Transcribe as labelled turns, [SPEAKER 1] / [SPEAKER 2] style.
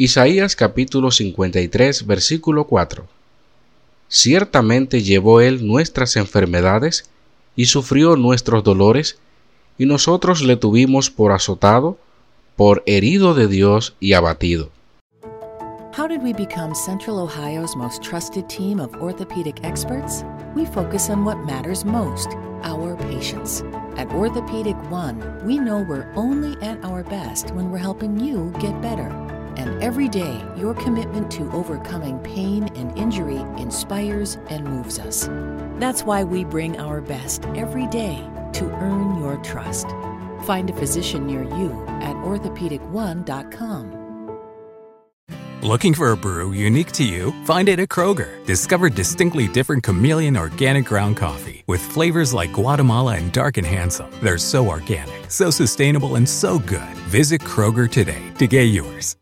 [SPEAKER 1] Isaías capítulo 53 versículo 4. Ciertamente llevó él nuestras enfermedades y sufrió nuestros dolores, y nosotros le tuvimos por azotado, por herido de Dios y abatido.
[SPEAKER 2] How did we become Central Ohio's most trusted team of orthopedic experts? We focus on what matters most our patients. At Orthopedic One, we know we're only at our best when we're helping you get better. And every day, your commitment to overcoming pain and injury inspires and moves us. That's why we bring our best every day to earn your trust. Find a physician near you at orthopedic1.com.
[SPEAKER 3] Looking for a brew unique to you? Find it at Kroger. Discover distinctly different chameleon organic ground coffee with flavors like Guatemala and Dark and Handsome. They're so organic, so sustainable, and so good. Visit Kroger today to get yours.